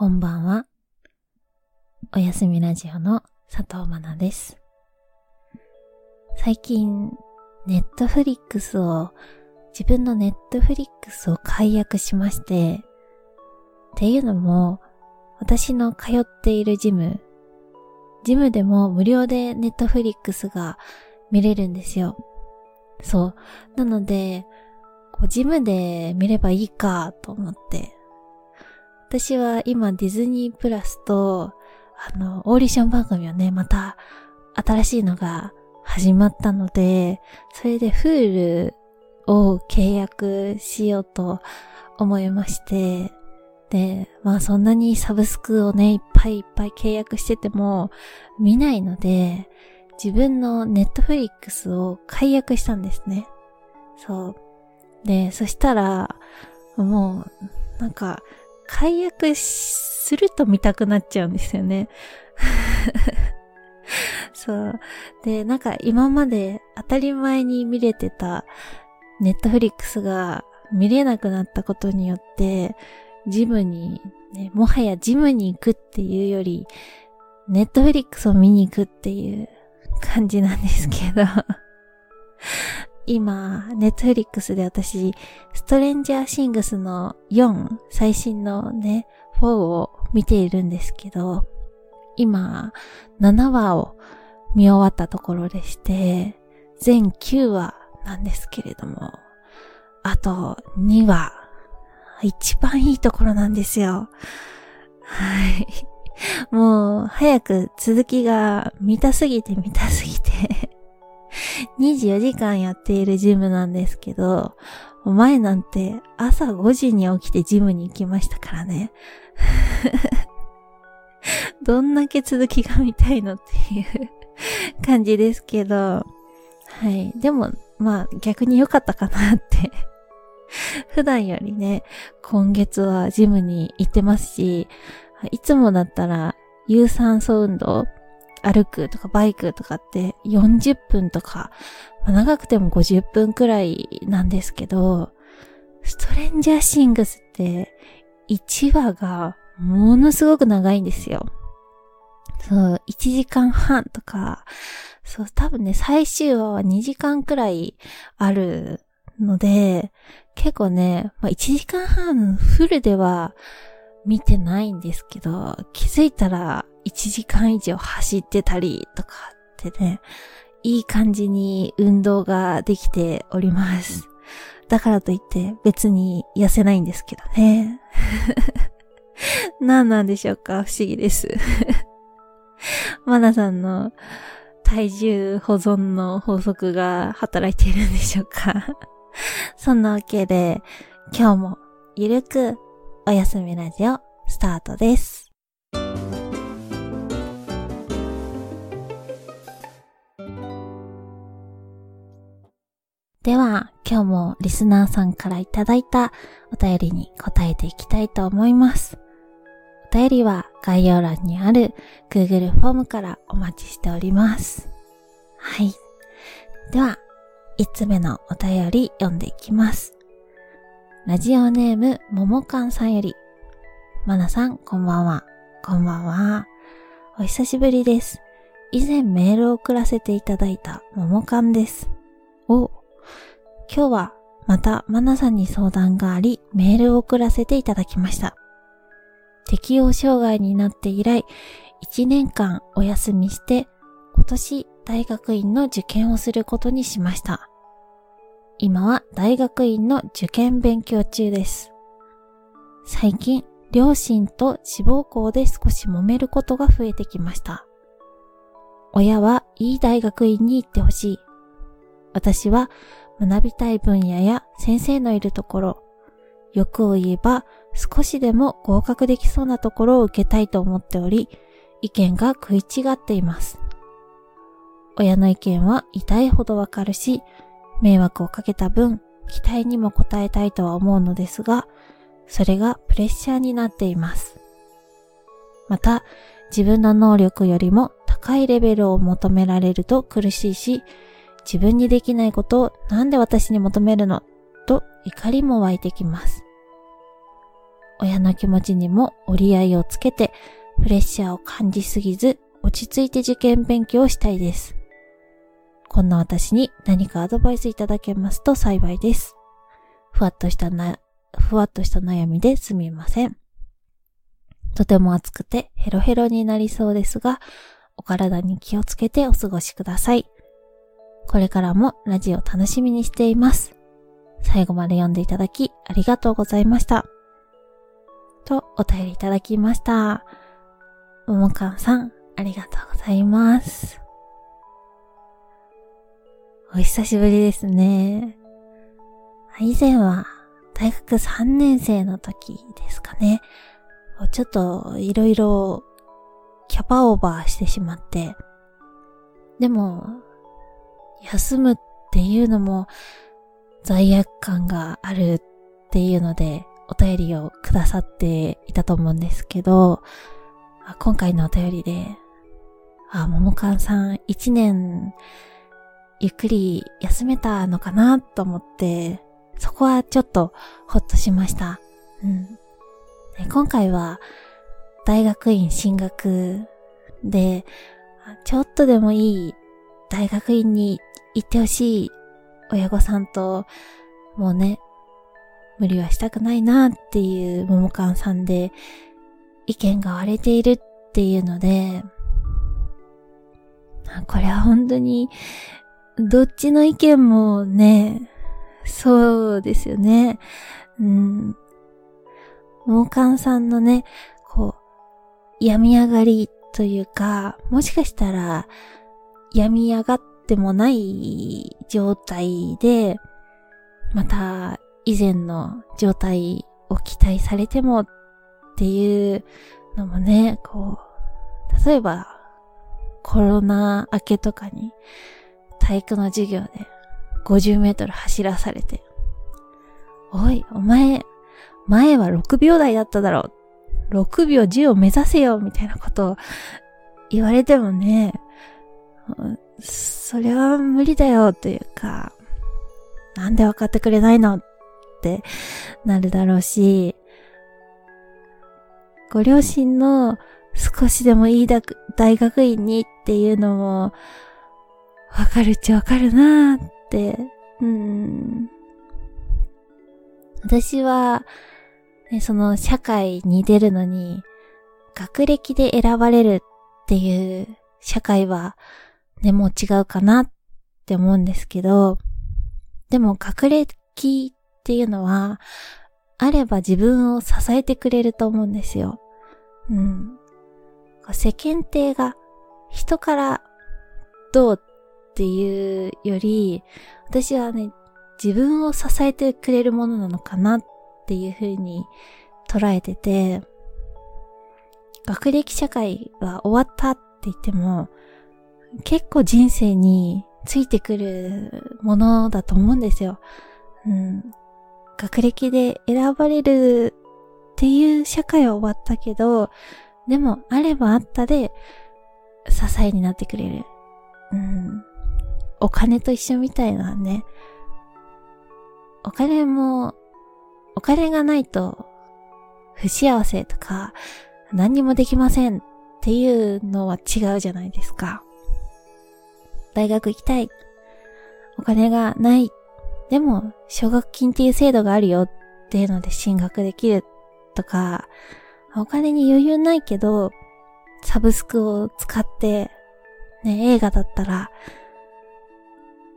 こんばんは。おやすみラジオの佐藤まなです。最近、ネットフリックスを、自分のネットフリックスを解約しまして、っていうのも、私の通っているジム、ジムでも無料でネットフリックスが見れるんですよ。そう。なので、こうジムで見ればいいかと思って。私は今ディズニープラスと、あの、オーディション番組をね、また新しいのが始まったので、それでフールを契約しようと思いまして、で、まあそんなにサブスクをね、いっぱいいっぱい契約してても見ないので、自分のネットフリックスを解約したんですね。そう。で、そしたら、もう、なんか、解約すると見たくなっちゃうんですよね。そう。で、なんか今まで当たり前に見れてたネットフリックスが見れなくなったことによって、ジムに、ね、もはやジムに行くっていうより、ネットフリックスを見に行くっていう感じなんですけど今、ネットフリックスで私、ストレンジャーシングスの4、最新のね、4を見ているんですけど、今、7話を見終わったところでして、全9話なんですけれども、あと2話、一番いいところなんですよ。はい。もう、早く続きが見たすぎて見たすぎて24時間やっているジムなんですけど、前なんて朝5時に起きてジムに行きましたからね。どんだけ続きが見たいのっていう感じですけど、はい。でも、まあ逆に良かったかなって 普段よりね、今月はジムに行ってますし、いつもだったら有酸素運動、歩くとかバイクとかって40分とか、まあ、長くても50分くらいなんですけど、ストレンジャーシングスって1話がものすごく長いんですよ。そう、1時間半とか、そう、多分ね、最終話は2時間くらいあるので、結構ね、まあ、1時間半フルでは見てないんですけど、気づいたら1時間以上走ってたりとかってね、いい感じに運動ができております。だからといって別に痩せないんですけどね。何なんでしょうか？不思議です。マナさんの体重保存の法則が働いているんでしょうか？そんなわけで、今日もゆるくおやすみラジオスタートです。では、今日もリスナーさんからいただいたお便りに答えていきたいと思います。お便りは概要欄にある Google フォームからお待ちしております。はい。では、5つ目のお便り読んでいきます。ラジオネーム、ももかんさんより、まなさん、こんばんは。こんばんは。お久しぶりです。以前メールを送らせていただいたももかんです。お、今日はまたまなさんに相談があり、メールを送らせていただきました。適応障害になって以来、1年間お休みして、今年大学院の受験をすることにしました。今は大学院の受験勉強中です。最近、両親と志望校で少し揉めることが増えてきました。親はいい大学院に行ってほしい。私は学びたい分野や先生のいるところ、欲を言えば少しでも合格できそうなところを受けたいと思っており、意見が食い違っています。親の意見は痛いほどわかるし、迷惑をかけた分、期待にも応えたいとは思うのですが、それがプレッシャーになっています。また、自分の能力よりも高いレベルを求められると苦しいし、自分にできないことをなんで私に求めるの？と怒りも湧いてきます。親の気持ちにも折り合いをつけて、プレッシャーを感じすぎず、落ち着いて受験勉強をしたいです。こんな私に何かアドバイスいただけますと幸いです。ふわっとしたな、ふわっとした悩みですみません。とても暑くてヘロヘロになりそうですが、お体に気をつけてお過ごしください。これからもラジオ楽しみにしています。最後まで読んでいただきありがとうございました。とお便りいただきました。ももかんさん、ありがとうございます。お久しぶりですね。以前は大学3年生の時ですかね。ちょっといろいろキャパオーバーしてしまって。でも、休むっていうのも罪悪感があるっていうのでお便りをくださっていたと思うんですけど、今回のお便りで、あ、ももかんさん一年ゆっくり休めたのかなと思って、そこはちょっとほっとしました。うん。今回は大学院進学で、ちょっとでもいい大学院に行ってほしい親御さんと、もうね、無理はしたくないなっていうももかんさんで、意見が割れているっていうので、これは本当に、どっちの意見もね、そうですよね。うん。ももかんさんのね、こう、病み上がりというか、もしかしたら、病み上がってもない状態で、また以前の状態を期待されてもっていうのもね、こう、例えばコロナ明けとかに体育の授業で50メートル走らされて、おい、お前、前は6秒台だっただろう。6秒10を目指せよみたいなことを言われてもね、それは無理だよというか、なんで分かってくれないのってなるだろうし、ご両親の少しでもいい大学院にっていうのも、わかるっちゃわかるなーって、うん。私は、ね、その社会に出るのに、学歴で選ばれるっていう社会は、ね、もう違うかなって思うんですけど、でも学歴っていうのは、あれば自分を支えてくれると思うんですよ。うん。世間体が人からどうっていうより、私はね、自分を支えてくれるものなのかなっていうふうに捉えてて、学歴社会は終わったって言っても、結構人生についてくるものだと思うんですよ。うん。学歴で選ばれるっていう社会は終わったけど、でも、あればあったで、支えになってくれる。うん。お金と一緒みたいなね。お金も、お金がないと、不幸せとか、何にもできませんっていうのは違うじゃないですか。大学行きたい。お金がない。でも、奨学金っていう制度があるよっていうので進学できるとか、お金に余裕ないけど、サブスクを使って、ね、映画だったら、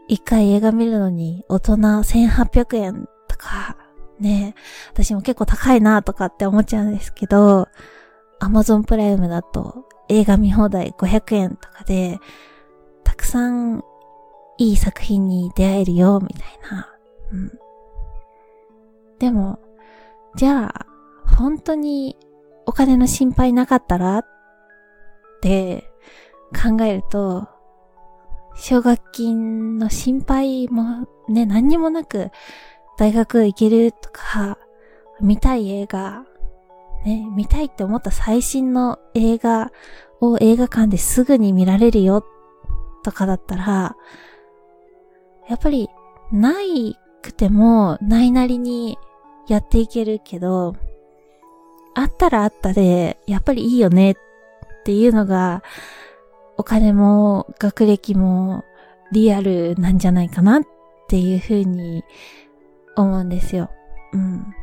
一回映画見るのに大人1800円とか、ね、私も結構高いなとかって思っちゃうんですけど、アマゾンプライムだと映画見放題500円とかで、たくさんいい作品に出会えるよ、みたいな。うん。でも、じゃあ、本当にお金の心配なかったらって考えると、奨学金の心配もね、何にもなく大学行けるとか、見たい映画、ね、見たいって思った最新の映画を映画館ですぐに見られるよとかだったら、やっぱりないくてもないなりにやっていけるけど、あったらあったで、やっぱりいいよねっていうのが、お金も学歴もリアルなんじゃないかなっていうふうに思うんですよ。うん。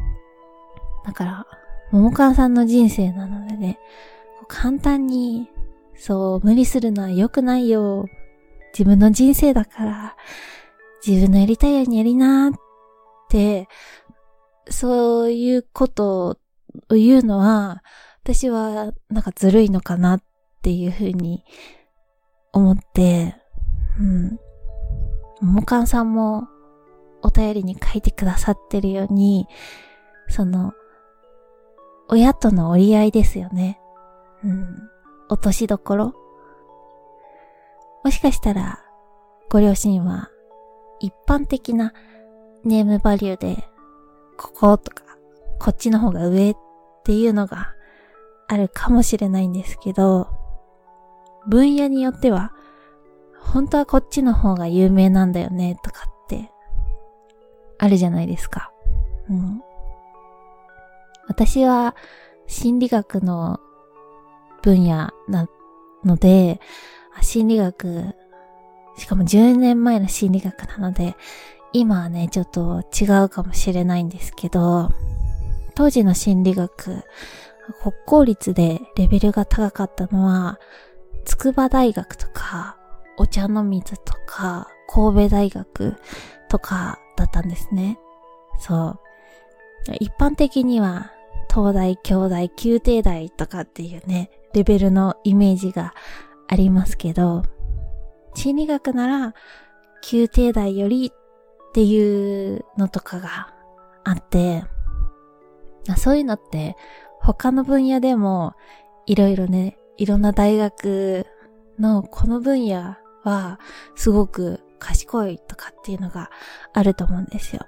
だから、桃川さんの人生なのでね、簡単に、そう、無理するのは良くないよ。自分の人生だから、自分のやりたいようにやりなーって、そういうことを言うのは、私はなんかずるいのかなっていうふうに思って、うん。もかんさんもお便りに書いてくださってるように、その、親との折り合いですよね。うん。落としどころ。もしかしたら、ご両親は、一般的なネームバリューで、こことか、こっちの方が上っていうのがあるかもしれないんですけど、分野によっては、本当はこっちの方が有名なんだよね、とかって、あるじゃないですか。うん。私は、心理学の分野なので、心理学、しかも10年前の心理学なので、今はね、ちょっと違うかもしれないんですけど、当時の心理学、国公立でレベルが高かったのは、筑波大学とか、お茶の水とか、神戸大学とかだったんですね。そう。一般的には、東大、京大、宮廷大とかっていうね、レベルのイメージがありますけど、心理学なら、宮廷大よりっていうのとかがあって、そういうのって他の分野でもいろいろね、いろんな大学のこの分野はすごく賢いとかっていうのがあると思うんですよ。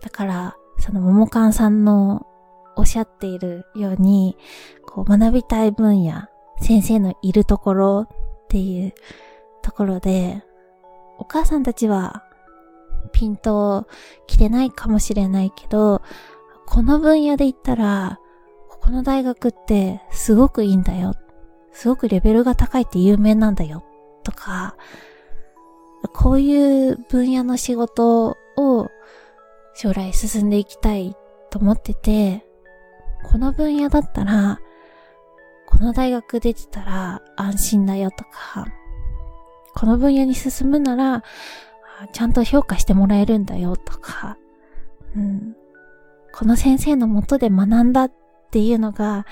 だから、そのももかんさんのおっしゃっているように、こう学びたい分野、先生のいるところっていうところで、お母さんたちはピント来てないかもしれないけど、この分野で言ったら、ここの大学ってすごくいいんだよ。すごくレベルが高いって有名なんだよ。とか、こういう分野の仕事を将来進んでいきたいと思ってて、この分野だったら、この大学出てたら安心だよとか、この分野に進むなら、ちゃんと評価してもらえるんだよとか、うん、この先生のもとで学んだっていうのが、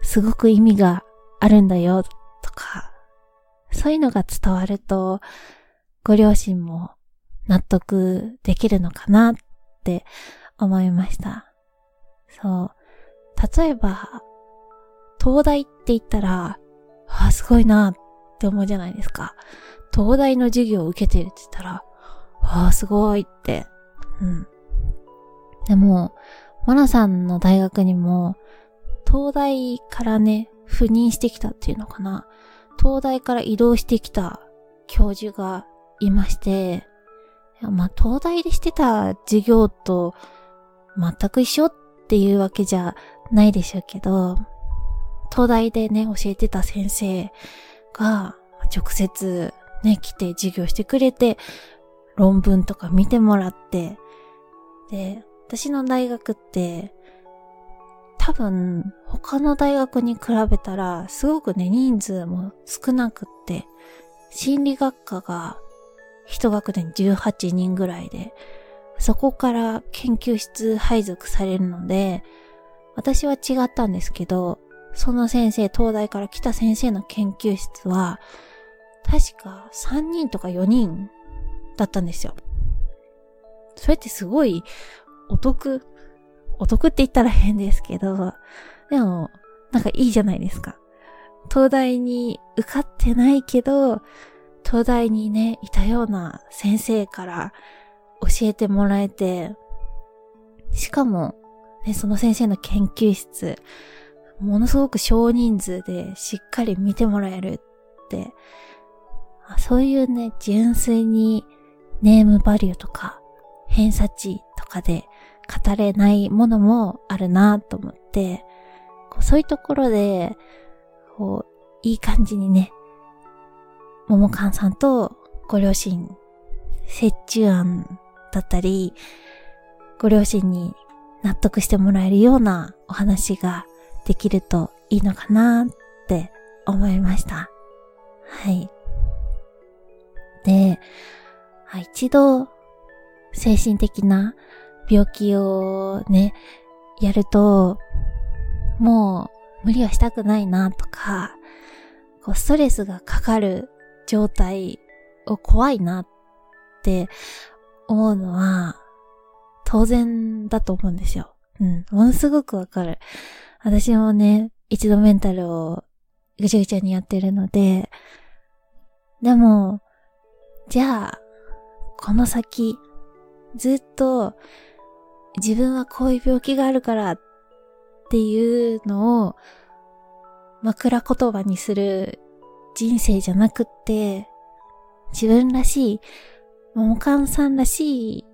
すごく意味があるんだよとか、そういうのが伝わると、ご両親も納得できるのかなって思いました。そう。例えば、東大って言ったら、あ、すごいなって思うじゃないですか。東大の授業を受けてるって言ったら、ああ、すごいって。うん。でも、マナさんの大学にも、東大からね、赴任してきたっていうのかな。東大から移動してきた教授がいまして、まあ、東大でしてた授業と全く一緒っていうわけじゃないでしょうけど、東大でね、教えてた先生が直接ね、来て授業してくれて、論文とか見てもらって、で、私の大学って、多分、他の大学に比べたら、すごくね、人数も少なくって、心理学科が一学年18人ぐらいで、そこから研究室配属されるので、私は違ったんですけど、その先生、東大から来た先生の研究室は、確か3人とか4人だったんですよ。それってすごいお得、お得って言ったら変ですけど、でも、なんかいいじゃないですか。東大に受かってないけど、東大にね、いたような先生から教えてもらえて、しかも、ね、その先生の研究室、ものすごく少人数でしっかり見てもらえるって、そういうね、純粋にネームバリューとか偏差値とかで語れないものもあるなと思って、そういうところで、こう、いい感じにね、ももかんさんとご両親、折衷案だったり、ご両親に納得してもらえるようなお話ができるといいのかなって思いました。はい。で、一度精神的な病気をね、やると、もう無理はしたくないなとか、こうストレスがかかる状態を怖いなって思うのは当然だと思うんですよ。うん。ものすごくわかる。私もね、一度メンタルをぐちゃぐちゃにやってるので、でも、じゃあ、この先、ずっと自分はこういう病気があるからっていうのを枕言葉にする人生じゃなくって、自分らしい、ももかんさんらしい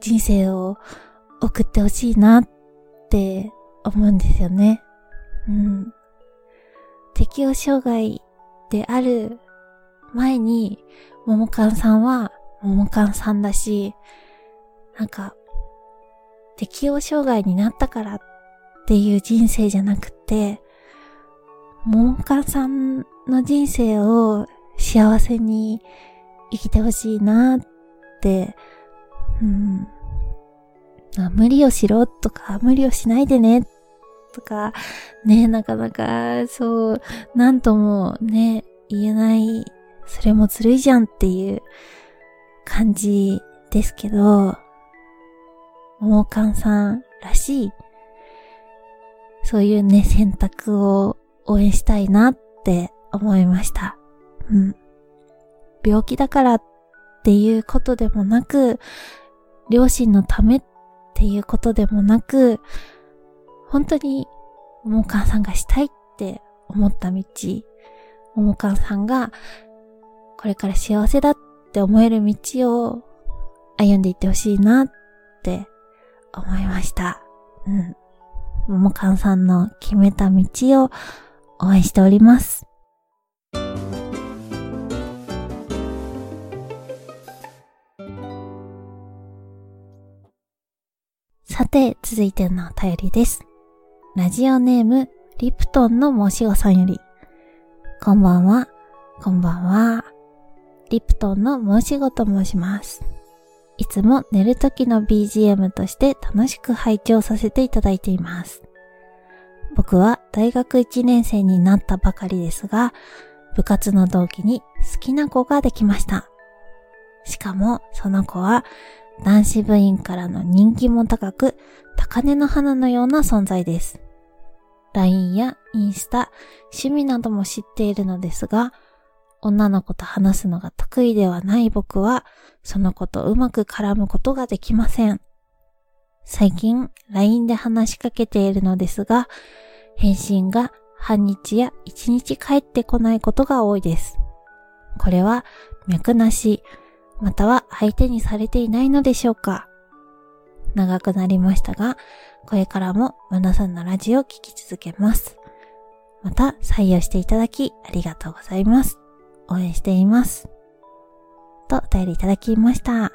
人生を送ってほしいなって思うんですよね。うん。適応障害である前に、ももかんさんは、ももかんさんだし、なんか、適応障害になったからっていう人生じゃなくて、ももかんさんの人生を幸せに生きてほしいなって、うん。無理をしろとか、無理をしないでねとか、ね、なかなか、そう、なんともね、言えない、それもずるいじゃんっていう感じですけど、ももかんさんらしい、そういうね、選択を応援したいなって思いました。うん。病気だからっていうことでもなく、両親のためっていうことでもなく、本当に、ももかんさんがしたいって思った道、ももかんさんが、これから幸せだって思える道を歩んでいってほしいなって思いました。うん。ももかんさんの決めた道を応援しております。さて、続いてのお便りです。ラジオネーム、リプトンの申し子さんより。こんばんは、こんばんは。リプトンの申し子と申します。いつも寝る時の BGM として楽しく拝聴させていただいています。僕は大学1年生になったばかりですが、部活の同期に好きな子ができました。しかも、その子は男子部員からの人気も高く、高根の花のような存在です。LINE やインスタ、趣味なども知っているのですが、女の子と話すのが得意ではない僕は、その子とうまく絡むことができません。最近、LINE で話しかけているのですが、返信が半日や一日返ってこないことが多いです。これは、脈なし、または相手にされていないのでしょうか長くなりましたが、これからもマナさんのラジオを聴き続けます。また採用していただきありがとうございます。応援しています。とお便りいただきました。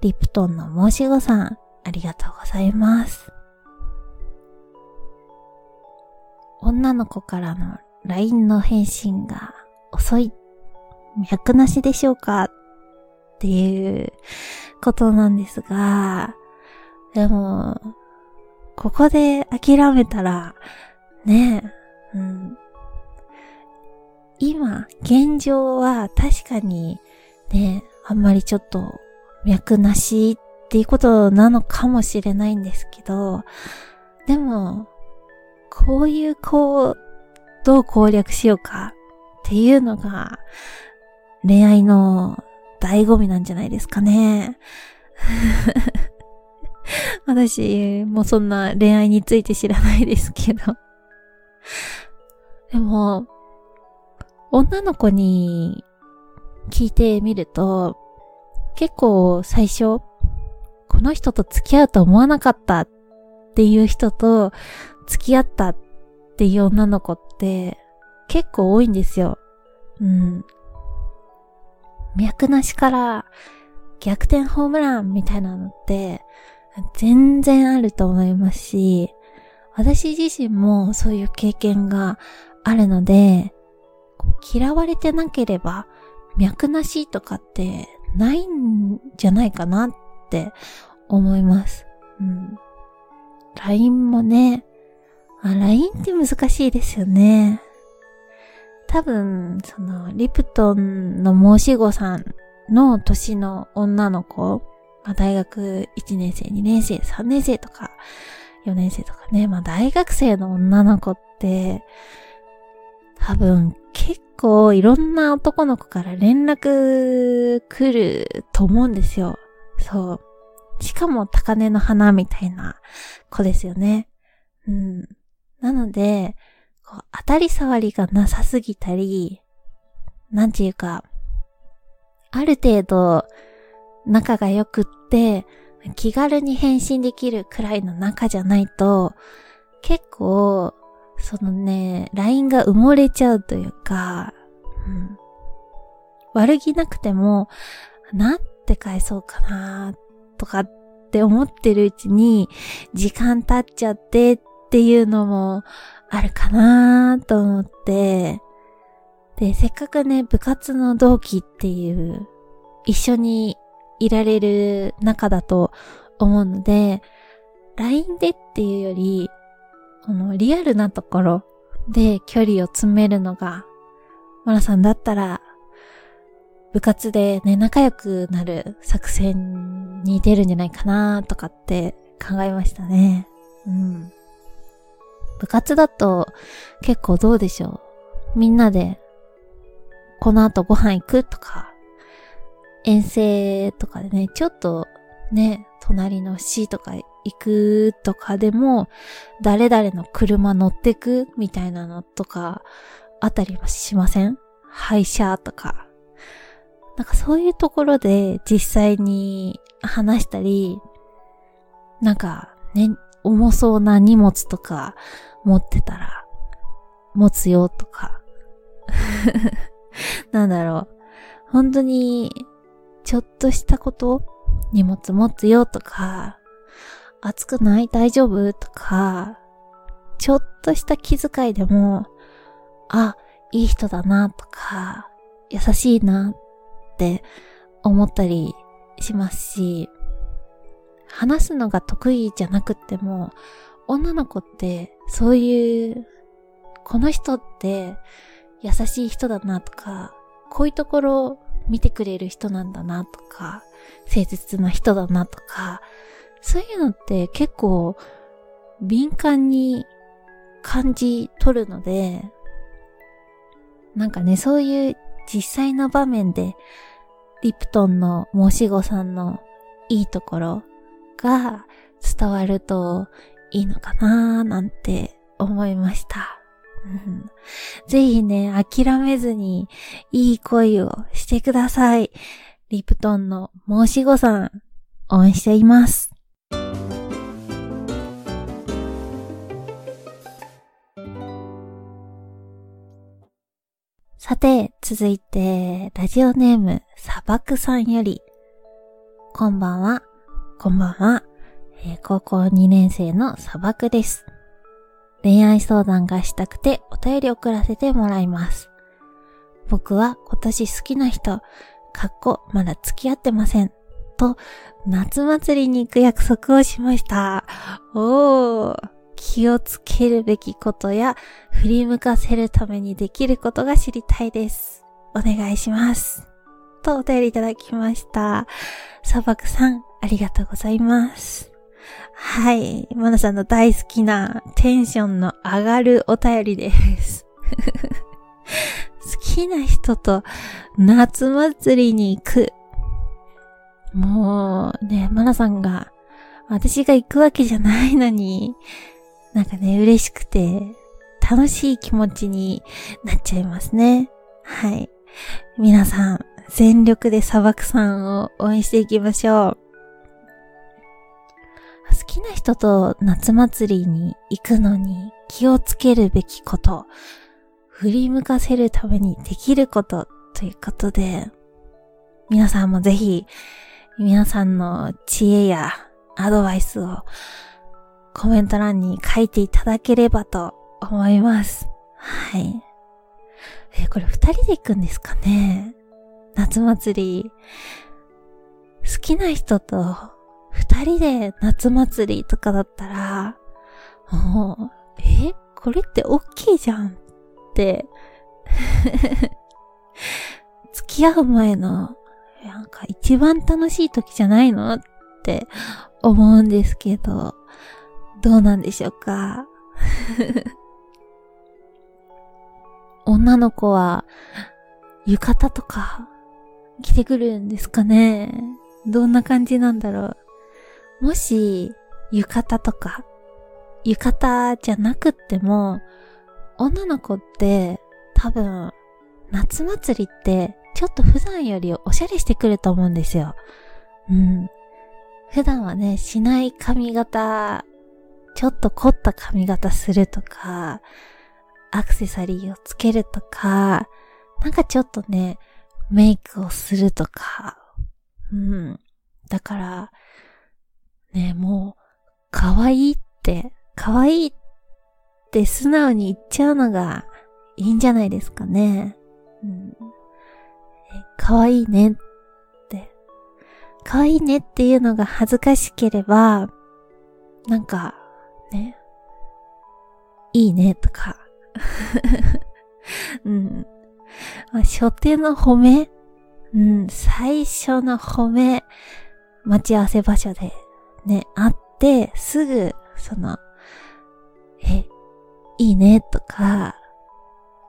リプトンの申し子さん、ありがとうございます。女の子からの LINE の返信が遅い、脈なしでしょうか？っていうことなんですが、でも、ここで諦めたら、ね、うん。今、現状は確かに、ね、あんまりちょっと脈なしっていうことなのかもしれないんですけど、でも、こういう子をどう攻略しようかっていうのが恋愛の醍醐味なんじゃないですかね。私もそんな恋愛について知らないですけど。でも、女の子に聞いてみると、結構最初、この人と付き合うと思わなかったっていう人と付き合ったっていう女の子って結構多いんですよ。うん。脈なしから逆転ホームランみたいなのって全然あると思いますし、私自身もそういう経験があるので、嫌われてなければ脈なしとかってないんじゃないかなって思います。うん。LINE もね、あ、LINE って難しいですよね。多分、その、リプトンの申し子さんの年の女の子、まあ、大学1年生、2年生、3年生とか、4年生とかね、まあ大学生の女の子って、多分結構いろんな男の子から連絡来ると思うんですよ。そう。しかも高根の花みたいな子ですよね。うん。なので、こう当たり障りがなさすぎたり、なんていうか、ある程度仲が良くって、気軽に返信できるくらいの仲じゃないと、結構、そのね、LINE が埋もれちゃうというか、うん、悪気なくても、なんて返そうかな、とかって思ってるうちに、時間経っちゃってっていうのもあるかなと思って、で、せっかくね、部活の同期っていう、一緒にいられる中だと思うので、LINE でっていうより、このリアルなところで距離を詰めるのが、マラさんだったら、部活でね、仲良くなる作戦に出るんじゃないかなとかって考えましたね。うん。部活だと結構どうでしょう？みんなでこの後ご飯行くとか、遠征とかでね、ちょっとね、隣の市とか行くとかでも、誰々の車乗ってくみたいなのとか、あったりはしません？廃車とか。なんかそういうところで実際に話したり、なんかね、重そうな荷物とか持ってたら、持つよとか。なんだろう。本当にちょっとしたこと？荷物持つよとか、暑くない？大丈夫？とか、ちょっとした気遣いでも、あ、いい人だなとか、優しいなって思ったりしますし、話すのが得意じゃなくっても、女の子ってそういう、この人って優しい人だなとか、こういうところ見てくれる人なんだなとか、誠実な人だなとか、そういうのって結構敏感に感じ取るので、なんかね、そういう実際の場面で、リプトンの申し子さんのいいところが伝わるといいのかなーなんて思いました。ぜひね、諦めずにいい恋をしてください。リプトンの申し子さん、応援しています。さて、続いて、ラジオネーム、砂漠さんより、こんばんは、こんばんは、えー、高校2年生の砂漠です。恋愛相談がしたくてお便り送らせてもらいます。僕は今年好きな人、かっこまだ付き合ってません。と、夏祭りに行く約束をしました。おー、気をつけるべきことや振り向かせるためにできることが知りたいです。お願いします。とお便りいただきました。砂漠さん、ありがとうございます。はい。マナさんの大好きなテンションの上がるお便りです。好きな人と夏祭りに行く。もうね、マナさんが私が行くわけじゃないのに、なんかね、嬉しくて楽しい気持ちになっちゃいますね。はい。皆さん、全力で砂漠さんを応援していきましょう。好きな人と夏祭りに行くのに気をつけるべきこと、振り向かせるためにできることということで、皆さんもぜひ、皆さんの知恵やアドバイスをコメント欄に書いていただければと思います。はい。えこれ二人で行くんですかね？夏祭り。好きな人と二人で夏祭りとかだったら、もう、え？これってオッケーじゃんって。付き合う前の、なんか一番楽しい時じゃないのって思うんですけど、どうなんでしょうか？女の子は、浴衣とか、着てくるんですかね？どんな感じなんだろう？もし、浴衣とか、浴衣じゃなくっても、女の子って多分、夏祭りってちょっと普段よりおしゃれしてくると思うんですよ。うん。普段はね、しない髪型、ちょっと凝った髪型するとか、アクセサリーをつけるとか、なんかちょっとね、メイクをするとか、うん。だから、ね、もう、可愛いって、可愛いって素直に言っちゃうのがいいんじゃないですかね。うん。可愛いねって。可愛いねっていうのが恥ずかしければ、なんか、ね、いいねとか、うん。まあ、初手の褒め？うん、最初の褒め、待ち合わせ場所でね、会って、すぐ、その、え、いいねとか、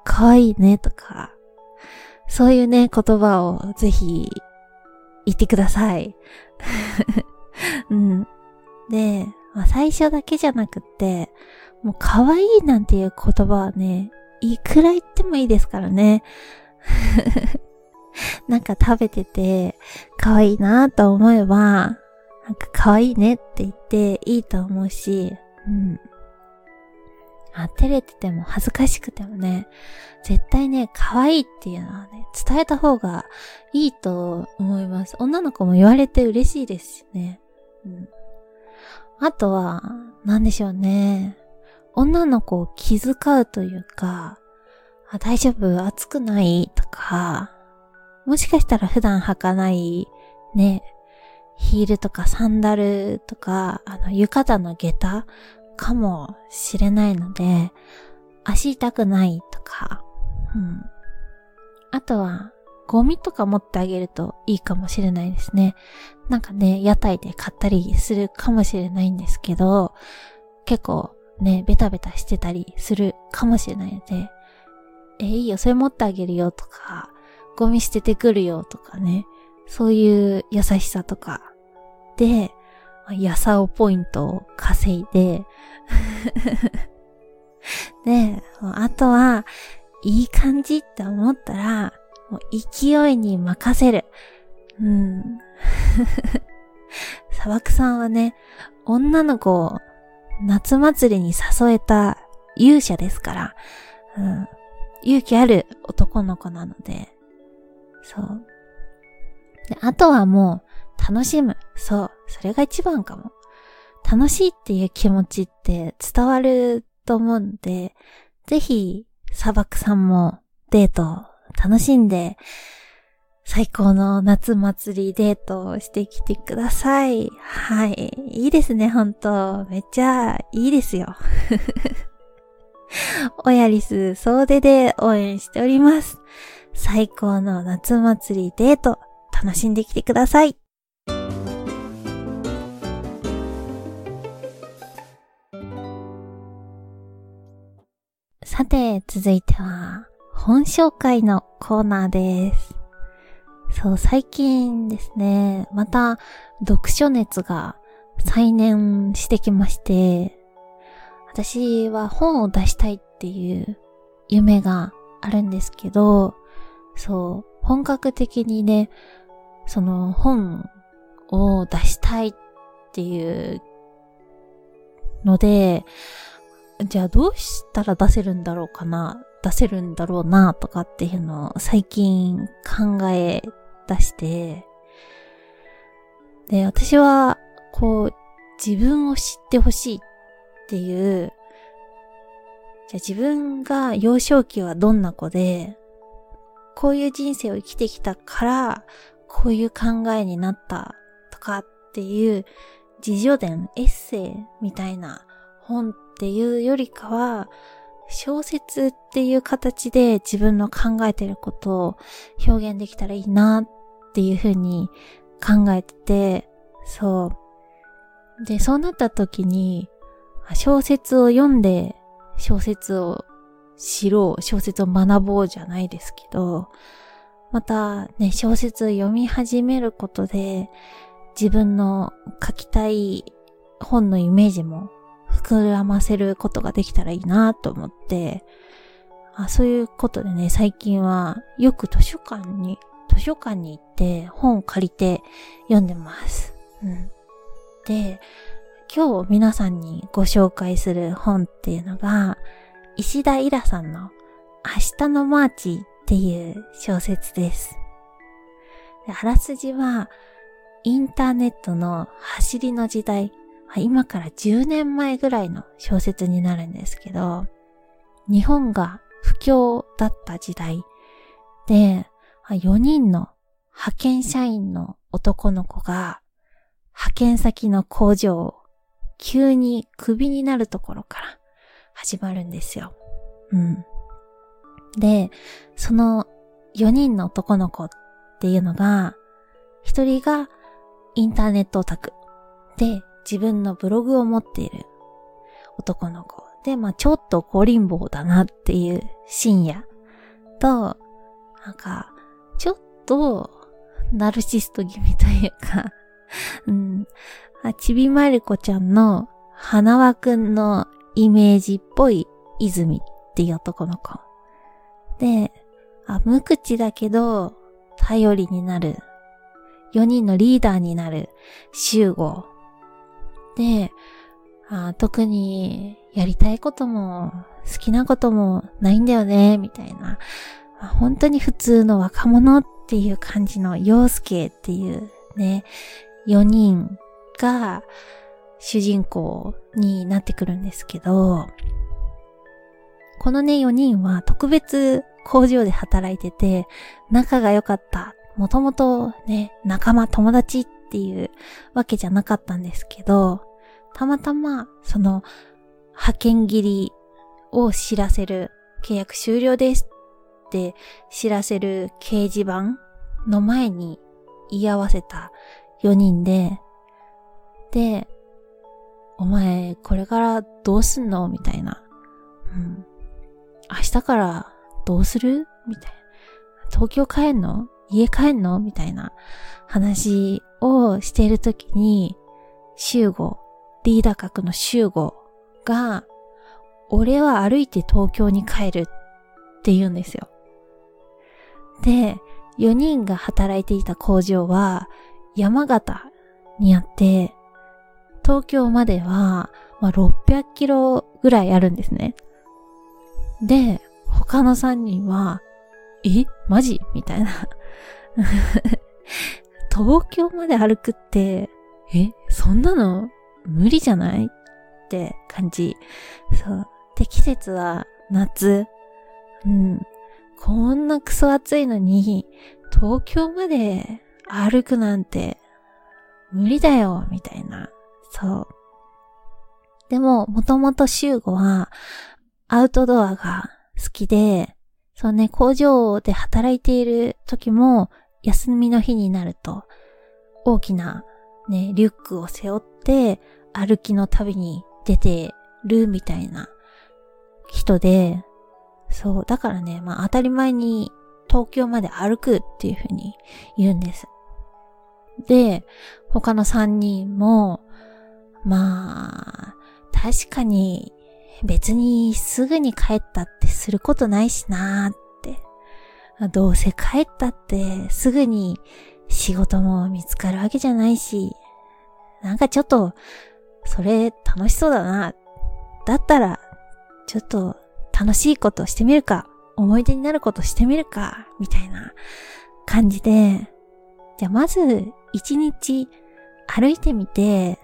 かわいいねとか、そういうね、言葉をぜひ言ってください。うん。で、まあ、最初だけじゃなくって、もう可愛いなんていう言葉はね、いくら言ってもいいですからね。なんか食べてて可愛いなと思えば、なんか可愛いねって言っていいと思うし、うん。あ、照れてても恥ずかしくてもね、絶対ね、可愛いっていうのはね、伝えた方がいいと思います。女の子も言われて嬉しいですしね。うん。あとは、なんでしょうね。女の子を気遣うというか、あ大丈夫？暑くない？とか、もしかしたら普段履かない？ね、ヒールとかサンダルとか、あの、浴衣の下駄かもしれないので、足痛くないとか、うん。あとは、ゴミとか持ってあげるといいかもしれないですね。なんかね、屋台で買ったりするかもしれないんですけど、結構ね、ベタベタしてたりするかもしれないので、え、いいよ、それ持ってあげるよとか、ゴミ捨ててくるよとかね、そういう優しさとかで、やさおポイントを稼いで で、あとは、いい感じって思ったら、もう勢いに任せる。うん。砂漠さんはね、女の子を夏祭りに誘えた勇者ですから、うん、勇気ある男の子なので、そう。であとはもう楽しむ。そう。それが一番かも。楽しいっていう気持ちって伝わると思うんで、ぜひ砂漠さんもデート楽しんで、最高の夏祭りデートをしてきてください。はい。いいですね、ほんと。めっちゃいいですよ。オヤリス総出で応援しております。最高の夏祭りデート、楽しんできてください。さて、続いては、本紹介のコーナーです。そう、最近ですね、また読書熱が再燃してきまして、私は本を出したいっていう夢があるんですけど、そう、本格的にね、その本を出したいっていうので、じゃあどうしたら出せるんだろうかな出せるんだろうなとかっていうのを最近考え出して、で、私は、こう、自分を知ってほしいっていう、じゃあ自分が幼少期はどんな子で、こういう人生を生きてきたから、こういう考えになったとかっていう自助伝、エッセイみたいな本っていうよりかは、小説っていう形で自分の考えてることを表現できたらいいなっていうふうに考えてて、そう。で、そうなった時に、小説を読んで小説を知ろう、小説を学ぼうじゃないですけど、またね、小説を読み始めることで、自分の書きたい本のイメージも膨らませることができたらいいなと思って、あそういうことでね、最近はよく図書館に、図書館に行って本を借りて読んでます。うん。で、今日皆さんにご紹介する本っていうのが、石田イラさんの明日のマーチっていう小説です。であらすじは、インターネットの走りの時代、今から10年前ぐらいの小説になるんですけど、日本が不況だった時代で、4人の派遣社員の男の子が派遣先の工場を急にクビになるところから始まるんですよ。うん。で、その4人の男の子っていうのが、1人がインターネットオタクで自分のブログを持っている男の子で、まあちょっと高貧乏だなっていう深夜と、なんか、ちょっとナルシスト気味というか うん、ちびまる子ちゃんの花輪くんのイメージっぽい泉っていう男の子。で、あ無口だけど頼りになる。4人のリーダーになる集合。で、あ特にやりたいことも好きなこともないんだよね、みたいな。本当に普通の若者っていう感じの陽介っていうね、4人が主人公になってくるんですけど、このね、4人は特別工場で働いてて、仲が良かった。もともとね、仲間、友達っっていうわけじゃなかったんですけど、たまたま、その、派遣切りを知らせる、契約終了ですって知らせる掲示板の前に言い合わせた4人で、で、お前、これからどうすんのみたいな。うん。明日からどうするみたいな。東京帰んの？家帰んの？みたいな話をしているときに、集合、リーダー格の集合が、俺は歩いて東京に帰るって言うんですよ。で、4人が働いていた工場は、山形にあって、東京までは、まあ、600キロぐらいあるんですね。で、他の3人は、え？マジ？みたいな。東京まで歩くって、えそんなの無理じゃないって感じ。そう。で、季節は夏。うん。こんなクソ暑いのに、東京まで歩くなんて無理だよ、みたいな。そう。でも、もともとシューゴはアウトドアが好きで、そうね、工場で働いている時も休みの日になると大きなね、リュックを背負って歩きの旅に出てるみたいな人で、そう、だからね、まあ当たり前に東京まで歩くっていうふうに言うんです。で、他の3人も、まあ、確かに別にすぐに帰ったってすることないしなーっ。どうせ帰ったってすぐに仕事も見つかるわけじゃないし、なんかちょっと、それ楽しそうだな。だったらちょっと楽しいことしてみるか、思い出になることしてみるか、みたいな感じで、じゃあまず一日歩いてみて、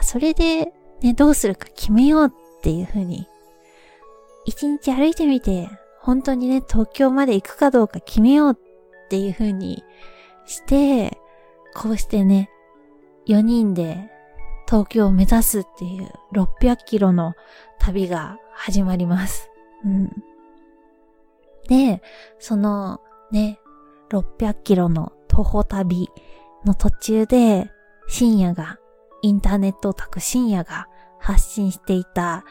それでね、どうするか決めようっていう風に、一日歩いてみて、本当にね、東京まで行くかどうか決めようっていう風にして、こうしてね、4人で東京を目指すっていう600キロの旅が始まります。うん。で、そのね、600キロの徒歩旅の途中で、深夜が、インターネットオタク深夜が発信していた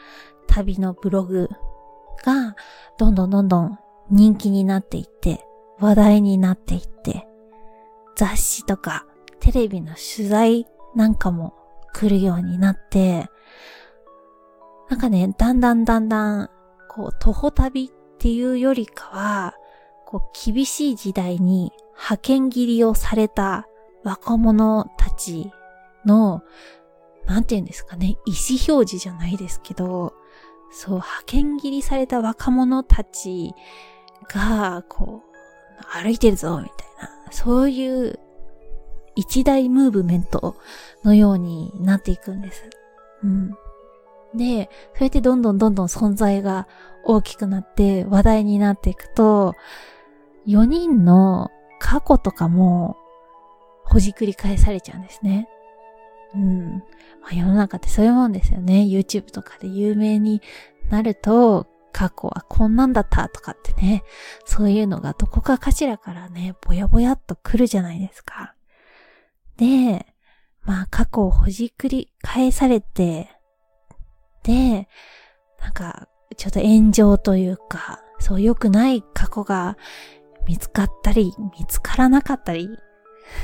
旅のブログが、どんどんどんどん人気になっていって、話題になっていって、雑誌とかテレビの取材なんかも来るようになって、なんかね、だんだんだんだん、こう、徒歩旅っていうよりかは、こう、厳しい時代に派遣切りをされた若者たちの、なんて言うんですかね、意思表示じゃないですけど、そう、派遣切りされた若者たちが、こう、歩いてるぞ、みたいな、そういう一大ムーブメントのようになっていくんです。うん。で、そうやってどんどんどんどん存在が大きくなって話題になっていくと、4人の過去とかもほじくり返されちゃうんですね。うん。まあ、世の中ってそういうもんですよね。YouTube とかで有名になると、過去はこんなんだったとかってね、そういうのがどこかかしらからね、ぼやぼやっと来るじゃないですか。で、まあ過去をほじくり返されて、で、なんか、ちょっと炎上というか、そう良くない過去が見つかったり、見つからなかったり。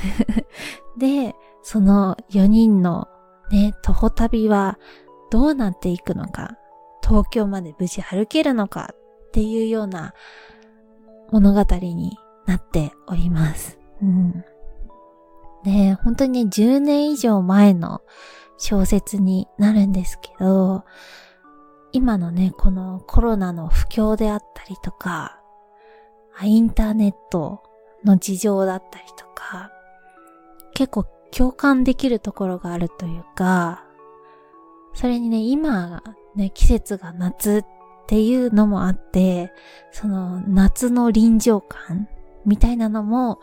で、その4人のね、徒歩旅はどうなっていくのか、東京まで無事歩けるのかっていうような物語になっております。うん。本当にね、10年以上前の小説になるんですけど、今のね、このコロナの不況であったりとか、インターネットの事情だったりとか、結構共感できるところがあるというか、それにね、今ね、季節が夏っていうのもあって、その夏の臨場感みたいなのも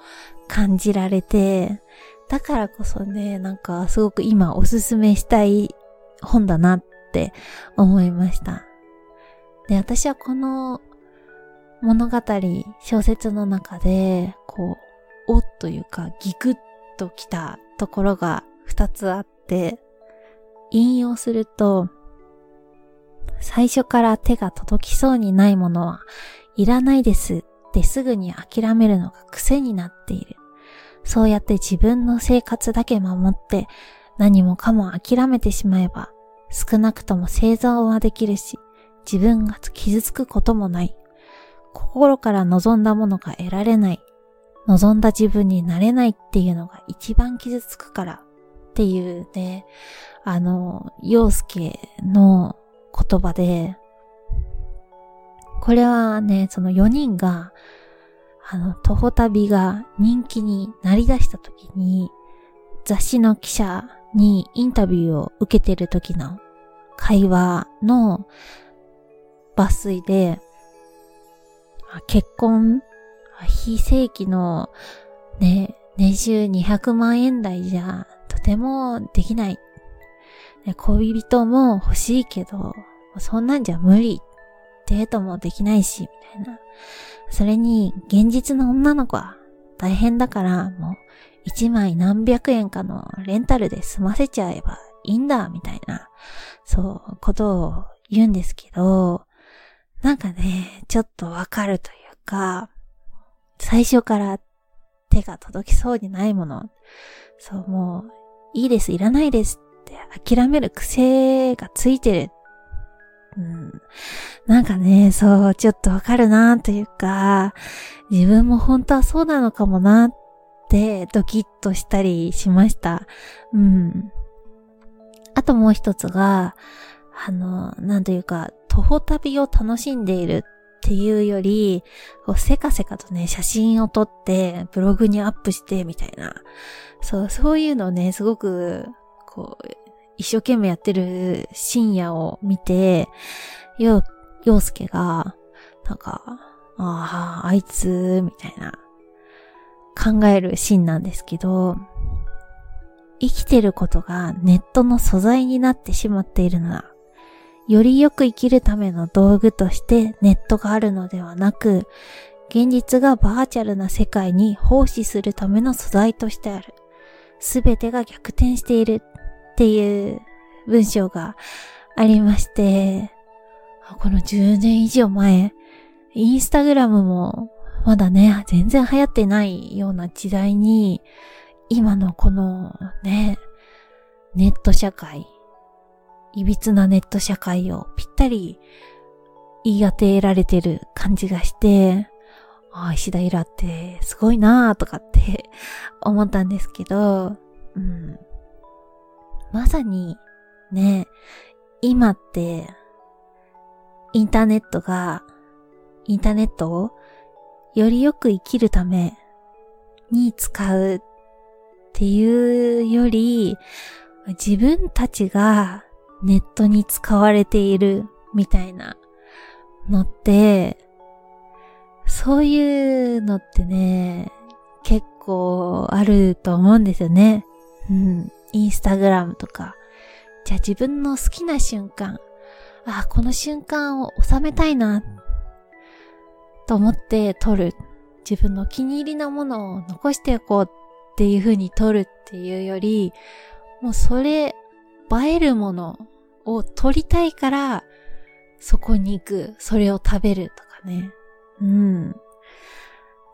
感じられて、だからこそね、なんかすごく今おすすめしたい本だなって思いました。で、私はこの物語、小説の中で、こう、おっというか、ギクッときたところが二つあって、引用すると、最初から手が届きそうにないものはいらないですってすぐに諦めるのが癖になっている。そうやって自分の生活だけ守って何もかも諦めてしまえば少なくとも生存はできるし自分が傷つくこともない。心から望んだものが得られない。望んだ自分になれないっていうのが一番傷つくからっていうね、あの、洋介の言葉で、これはね、その4人があの、徒歩旅が人気になりだした時に、雑誌の記者にインタビューを受けてる時の会話の抜粋で、結婚、非正規のね、年収200万円台じゃとてもできない。恋人も欲しいけど、そんなんじゃ無理。デートもできないし、みたいな。それに、現実の女の子は大変だから、もう、一枚何百円かのレンタルで済ませちゃえばいいんだ、みたいな、そう、ことを言うんですけど、なんかね、ちょっとわかるというか、最初から手が届きそうにないもの、そう、もう、いいです、いらないですって諦める癖がついてるうん。なんかね、そう、ちょっとわかるなというか、自分も本当はそうなのかもなってドキッとしたりしました。うん。あともう一つが、あの、なんというか、徒歩旅を楽しんでいるっていうより、こうせかせかとね、写真を撮って、ブログにアップして、みたいな。そう、そういうのをね、すごく、こう、一生懸命やってる深夜を見て、よ、洋介が、なんか、ああ、あいつ、みたいな、考えるシーンなんですけど、生きてることがネットの素材になってしまっているのだ。よりよく生きるための道具としてネットがあるのではなく、現実がバーチャルな世界に奉仕するための素材としてある。すべてが逆転しているっていう文章がありまして、この10年以上前、インスタグラムもまだね、全然流行ってないような時代に、今のこのね、ネット社会、いびつなネット社会をぴったり言い当てられてる感じがして、ああ、石田イラってすごいなーとかって 思ったんですけど、うん。まさに、ね、今って、インターネットが、インターネットをよりよく生きるために使うっていうより、自分たちがネットに使われているみたいなのって、そういうのってね、結構あると思うんですよね。うん。インスタグラムとか。じゃあ自分の好きな瞬間。あ、この瞬間を収めたいな。と思って撮る。自分の気に入りなものを残しておこうっていう風に撮るっていうより、もうそれ、映えるものを撮りたいから、そこに行く。それを食べるとかね。うん。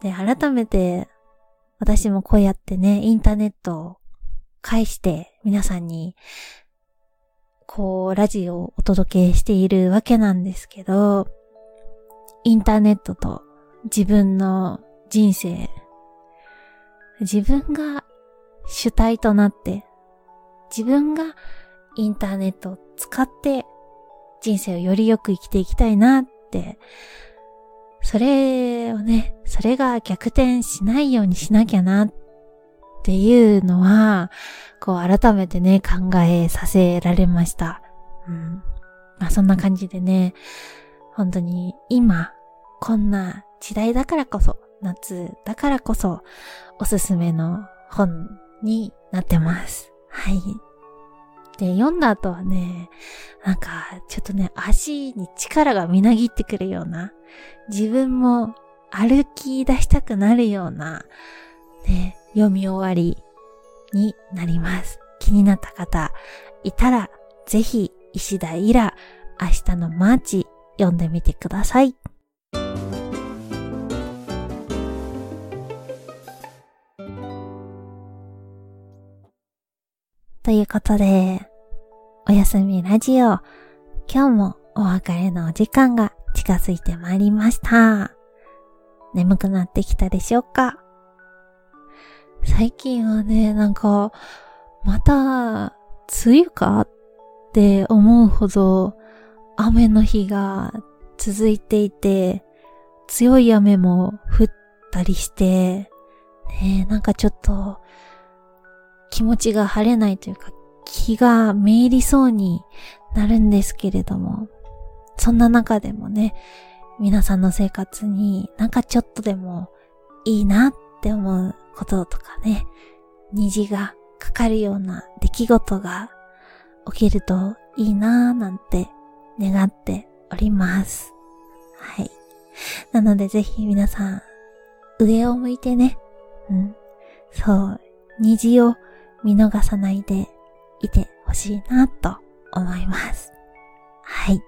で、改めて、私もこうやってね、インターネットを介して皆さんに、こう、ラジオをお届けしているわけなんですけど、インターネットと自分の人生、自分が主体となって、自分がインターネット使って人生をよりよく生きていきたいなってそれをね、それが逆転しないようにしなきゃなっていうのは、こう改めてね、考えさせられました。うん。まあそんな感じでね、本当に今、こんな時代だからこそ、夏だからこそ、おすすめの本になってます。はい。で、読んだ後はね、なんか、ちょっとね、足に力がみなぎってくるような、自分も歩き出したくなるような、ね、読み終わりになります。気になった方いたら、ぜひ、石田イラ、明日のマーチ、読んでみてください。ということで、おやすみラジオ、今日もお別れのお時間が近づいてまいりました。眠くなってきたでしょうか？最近はね、なんか、また、梅雨かって思うほど雨の日が続いていて、強い雨も降ったりして、ねなんかちょっと気持ちが晴れないというか、気がめいりそうになるんですけれども、そんな中でもね、皆さんの生活になんかちょっとでもいいなって思うこととかね、虹がかかるような出来事が起きるといいなぁなんて願っております。はい。なのでぜひ皆さん、上を向いてね、うん。そう、虹を見逃さないでいてほしいなと思います。はい。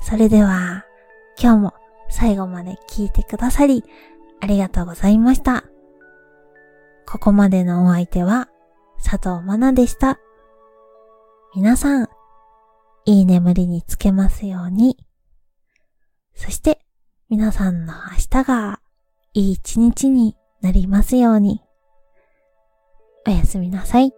それでは、今日も最後まで聞いてくださり、ありがとうございました。ここまでのお相手は、佐藤まなでした。皆さん、いい眠りにつけますように。そして、皆さんの明日がいい一日になりますように。おやすみなさい。